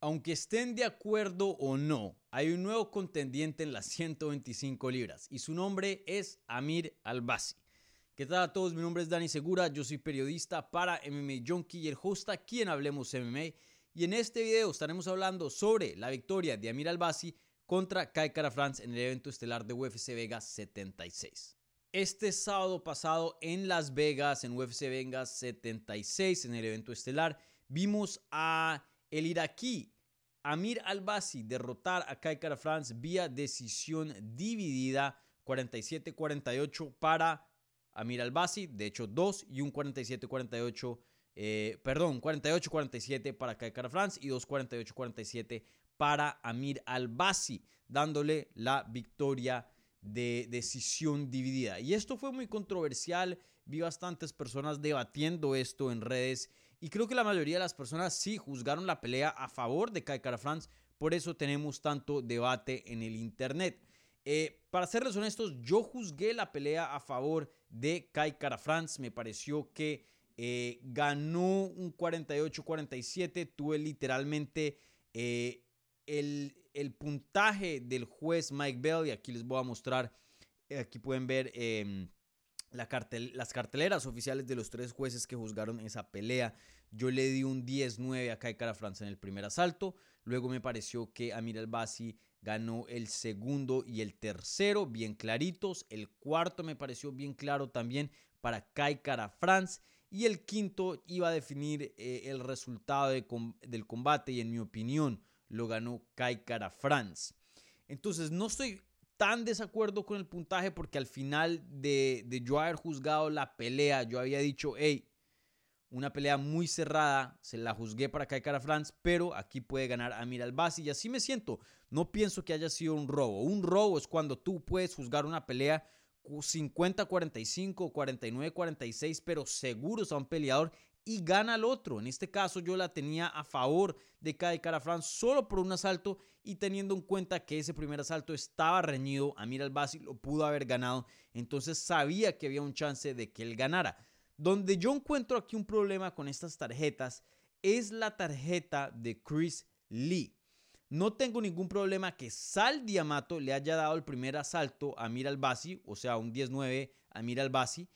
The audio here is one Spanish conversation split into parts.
Aunque estén de acuerdo o no, hay un nuevo contendiente en las 125 libras y su nombre es Amir Albasi. ¿Qué tal a todos? Mi nombre es Dani Segura, yo soy periodista para MMA Junkie y el host aquí en Hablemos MMA. Y en este video estaremos hablando sobre la victoria de Amir Albasi contra Kai Kara France en el evento estelar de UFC Vegas 76. Este sábado pasado en Las Vegas, en UFC Vegas 76, en el evento estelar, vimos a el iraquí Amir Albasi derrotar a Kai Kara France vía decisión dividida 47-48 para Amir Albasi, de hecho 2 y un 47-48, eh, perdón, 48-47 para Kai Kara France y 2 48-47 para Amir Albasi, dándole la victoria de decisión dividida. Y esto fue muy controversial, vi bastantes personas debatiendo esto en redes y creo que la mayoría de las personas sí juzgaron la pelea a favor de Kai Kara France, por eso tenemos tanto debate en el internet. Eh, para serles honestos, yo juzgué la pelea a favor de Kai Kara France, me pareció que eh, ganó un 48-47, tuve literalmente... Eh, el, puntaje del juez Mike Bell, y aquí les voy a mostrar, aquí pueden ver la las carteleras oficiales de los tres jueces que juzgaron esa pelea. Yo le di un 10-9 a Kai Cara France en el primer asalto. Luego me pareció que Amir Albasi ganó el segundo y el tercero, bien claritos. El cuarto me pareció bien claro también para Kai Cara France. Y el quinto iba a definir eh, el resultado del combate y en mi opinión lo ganó Kai Kara France. Entonces no estoy tan desacuerdo con el puntaje porque al final de, de yo haber juzgado la pelea, yo había dicho, hey, una pelea muy cerrada, se la juzgué para Kai Kara France, pero aquí puede ganar Amir Albasi y así me siento. No pienso que haya sido un robo. Un robo es cuando tú puedes juzgar una pelea 50-45, 49-46, pero seguros a un peleador y gana al otro. En este caso yo la tenía a favor de Kai Cara France solo por un asalto y teniendo en cuenta que ese primer asalto estaba reñido, Amir Albasi lo pudo haber ganado, entonces sabía que había un chance de que él ganara. Donde yo encuentro aquí un problema con estas tarjetas es la tarjeta de Chris Lee. No tengo ningún problema que Sal Diamato le haya dado el primer asalto a Amir Albasi, o sea, un 10-9 a Amir Albasi,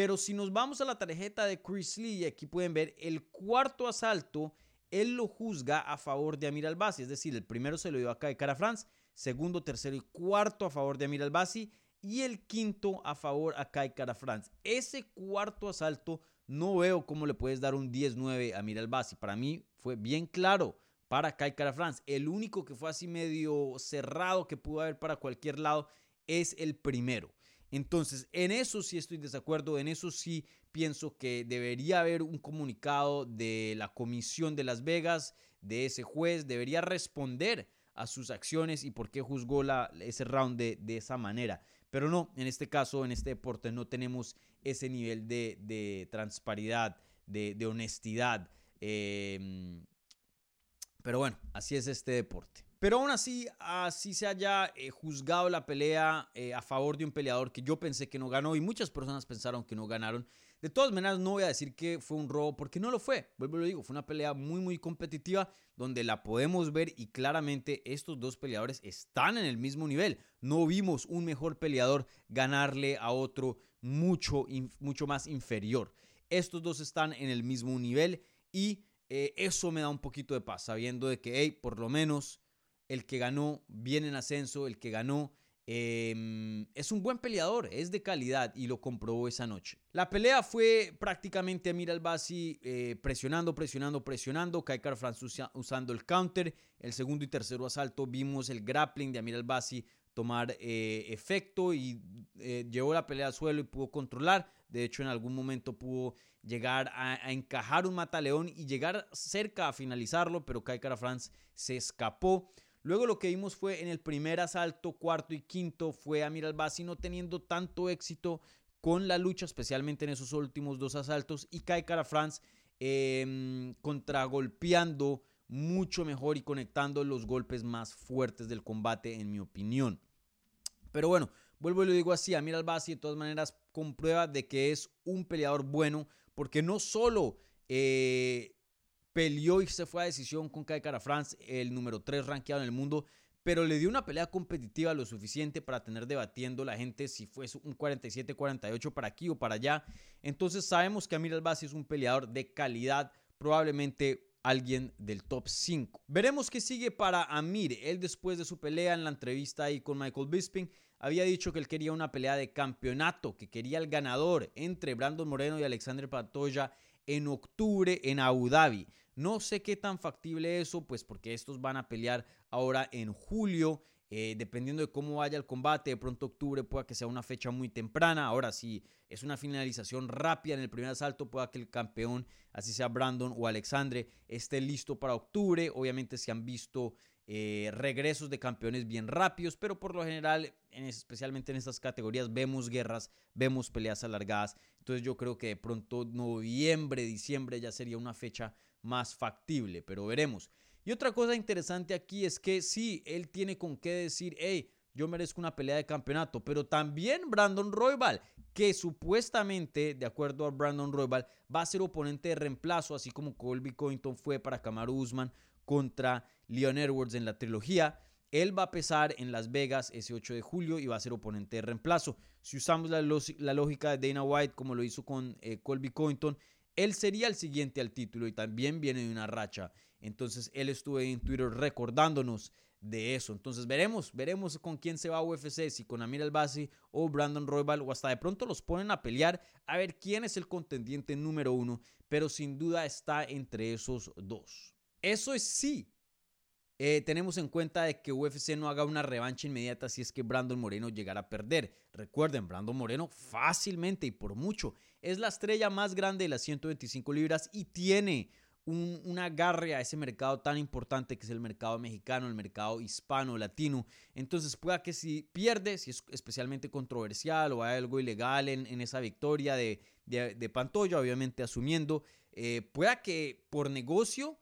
pero si nos vamos a la tarjeta de Chris Lee, aquí pueden ver el cuarto asalto, él lo juzga a favor de Amir Albasi. Es decir, el primero se lo dio acá de Cara France, segundo, tercero y cuarto a favor de Amir Albasi y el quinto a favor a Kai France. Ese cuarto asalto no veo cómo le puedes dar un 10-9 a Amir Albasi. Para mí fue bien claro para Kai France. El único que fue así medio cerrado que pudo haber para cualquier lado es el primero. Entonces, en eso sí estoy desacuerdo, en eso sí pienso que debería haber un comunicado de la Comisión de Las Vegas, de ese juez, debería responder a sus acciones y por qué juzgó la, ese round de, esa manera. Pero no, en este caso, en este deporte, no tenemos ese nivel de, transparidad, de, honestidad. Em, pero bueno, así es este deporte. Pero aún así, así se haya eh, juzgado la pelea eh, a favor de un peleador que yo pensé que no ganó y muchas personas pensaron que no ganaron. De todas maneras, no voy a decir que fue un robo porque no lo fue. Vuelvo lo digo, fue una pelea muy, muy competitiva donde la podemos ver y claramente estos dos peleadores están en el mismo nivel. No vimos un mejor peleador ganarle a otro mucho, mucho más inferior. Estos dos están en el mismo nivel y eh, eso me da un poquito de paz, sabiendo de que, hey, por lo menos el que ganó viene en ascenso, el que ganó em, es un buen peleador, es de calidad y lo comprobó esa noche. La pelea fue prácticamente Amir Albasi eh, presionando, presionando, presionando, Kaikar France usando el counter. El segundo y tercero asalto vimos el grappling de Amir Albasi tomar eh, efecto y eh, llevó la pelea al suelo y pudo controlar. De hecho, en algún momento pudo llegar a, encajar un mataleón y llegar cerca a finalizarlo, pero Kaikara France se escapó. Luego lo que vimos fue en el primer asalto, cuarto y quinto, fue Amir Albasi no teniendo tanto éxito con la lucha, especialmente en esos últimos dos asaltos, y Kai Cara France em, contragolpeando mucho mejor y conectando los golpes más fuertes del combate, en mi opinión. Pero bueno, vuelvo y lo digo así, Amir Albasi de todas maneras comprueba de que es un peleador bueno, porque no solo eh, peleó y se fue a decisión con Kai Kara France, el número 3 rankeado en el mundo, pero le dio una pelea competitiva lo suficiente para tener debatiendo la gente si fuese un 47-48 para aquí o para allá. Entonces sabemos que Amir Albasi es un peleador de calidad, probablemente alguien del top 5. Veremos qué sigue para Amir. Él después de su pelea en la entrevista ahí con Michael Bisping había dicho que él quería una pelea de campeonato, que quería el ganador entre Brandon Moreno y Alexander Pantoya en octubre en Abu Dhabi. No sé qué tan factible eso, pues porque estos van a pelear ahora en julio. Eh, dependiendo de cómo vaya el combate, de pronto octubre pueda que sea una fecha muy temprana. Ahora, si es una finalización rápida en el primer asalto, pueda que el campeón, así sea Brandon o Alexandre, esté listo para octubre. Obviamente, se han visto eh, regresos de campeones bien rápidos, pero por lo general, especialmente en estas categorías, vemos guerras, vemos peleas alargadas. Entonces yo creo que de pronto noviembre, diciembre ya sería una fecha más factible, pero veremos. Y otra cosa interesante aquí es que sí, él tiene con qué decir, hey, yo merezco una pelea de campeonato, pero también Brandon Roybal, que supuestamente, de acuerdo a Brandon Roybal, va a ser oponente de reemplazo, así como Colby Covington fue para Kamaru Usman contra Leon Edwards en la trilogía. Él va a pesar en Las Vegas ese 8 de julio y va a ser oponente de reemplazo. Si usamos la, lógica de Dana White como lo hizo con eh, Colby Covington, él sería el siguiente al título y también viene de una racha. Entonces él estuvo en Twitter recordándonos de eso. Entonces veremos, veremos con quién se va a UFC, si con Amir Albasi o Brandon Roybal o hasta de pronto los ponen a pelear a ver quién es el contendiente número uno, pero sin duda está entre esos dos. Eso es sí. Eh, tenemos en cuenta de que UFC no haga una revancha inmediata si es que Brandon Moreno llegara a perder. Recuerden, Brandon Moreno fácilmente y por mucho es la estrella más grande de las 125 libras y tiene un, agarre a ese mercado tan importante que es el mercado mexicano, el mercado hispano, latino. Entonces pueda que si pierde, si es especialmente controversial o hay algo ilegal en, esa victoria de, de, Pantoya, obviamente asumiendo, eh, pueda que por negocio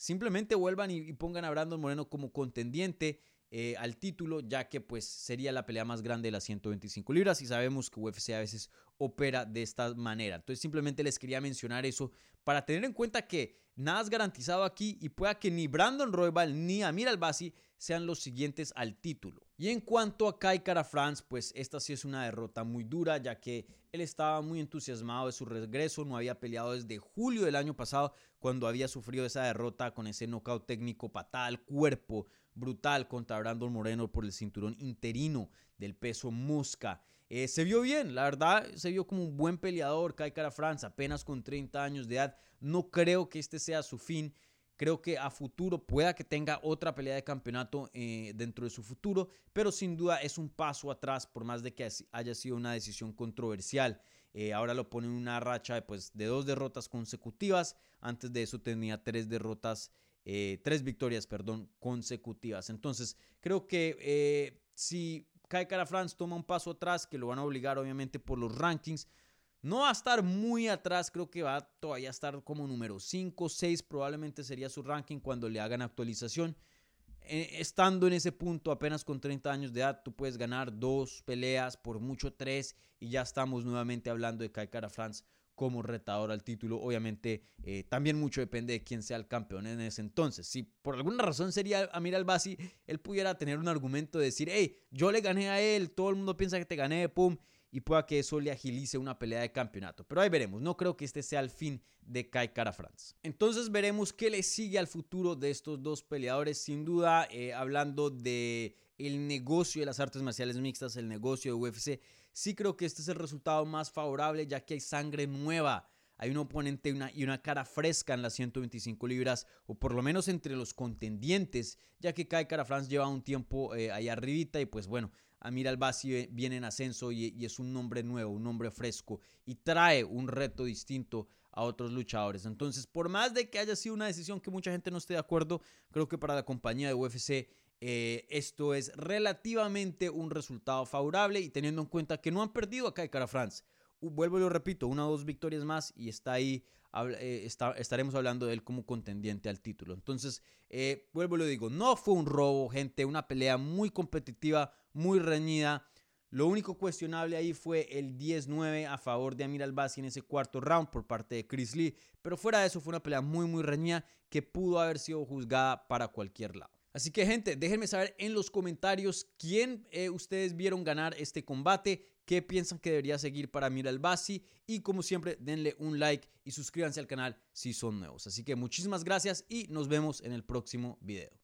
simplemente vuelvan y, pongan a Brandon Moreno como contendiente eh, al título, ya que pues sería la pelea más grande de las 125 libras y sabemos que UFC a veces opera de esta manera. Entonces simplemente les quería mencionar eso para tener en cuenta que nada es garantizado aquí y pueda que ni Brandon Roybal ni Amir Albasi sean los siguientes al título. Y en cuanto a Kai Kara France, pues esta sí es una derrota muy dura, ya que él estaba muy entusiasmado de su regreso, no había peleado desde julio del año pasado, cuando había sufrido esa derrota con ese knockout técnico patal, cuerpo brutal contra Brandon Moreno por el cinturón interino del peso mosca. Eh, se vio bien, la verdad, se vio como un buen peleador, Kai Kara France, apenas con 30 años de edad. No creo que este sea su fin. Creo que a futuro pueda que tenga otra pelea de campeonato eh, dentro de su futuro, pero sin duda es un paso atrás, por más de que haya sido una decisión controversial. Eh, ahora lo pone en una racha pues, de dos derrotas consecutivas. Antes de eso tenía tres derrotas, eh, tres victorias, perdón, consecutivas. Entonces, creo que si Kai Cara France toma un paso atrás, que lo van a obligar obviamente por los rankings, no va a estar muy atrás, creo que va todavía a estar como número 5, 6 probablemente sería su ranking cuando le hagan actualización. Eh, estando en ese punto, apenas con 30 años de edad, tú puedes ganar dos peleas, por mucho tres, y ya estamos nuevamente hablando de Kai Cara France como retador al título. Obviamente, eh, también mucho depende de quién sea el campeón en ese entonces. Si por alguna razón sería Amir Albasi, él pudiera tener un argumento de decir, hey, yo le gané a él, todo el mundo piensa que te gané, pum, y pueda que eso le agilice una pelea de campeonato. Pero ahí veremos, no creo que este sea el fin de Kai Cara France. Entonces veremos qué le sigue al futuro de estos dos peleadores. Sin duda, eh, hablando de el negocio de las artes marciales mixtas, el negocio de UFC, sí creo que este es el resultado más favorable ya que hay sangre nueva. Hay un oponente y una cara fresca en las 125 libras, o por lo menos entre los contendientes, ya que Kai Cara France lleva un tiempo eh, ahí arribita y pues bueno, Amir Albasi viene en ascenso y, es un nombre nuevo, un nombre fresco y trae un reto distinto a otros luchadores. Entonces, por más de que haya sido una decisión que mucha gente no esté de acuerdo, creo que para la compañía de UFC eh, esto es relativamente un resultado favorable y teniendo en cuenta que no han perdido acá de cara France. vuelvo y lo repito, una o dos victorias más y está ahí, estaremos hablando de él como contendiente al título. Entonces, eh, vuelvo y lo digo, no fue un robo, gente, una pelea muy competitiva, muy reñida. Lo único cuestionable ahí fue el 10-9 a favor de Amir Albasi en ese cuarto round por parte de Chris Lee, pero fuera de eso fue una pelea muy muy reñida que pudo haber sido juzgada para cualquier lado. Así que gente, déjenme saber en los comentarios quién eh, ustedes vieron ganar este combate, qué piensan que debería seguir para Mira Basi y como siempre denle un like y suscríbanse al canal si son nuevos. Así que muchísimas gracias y nos vemos en el próximo video.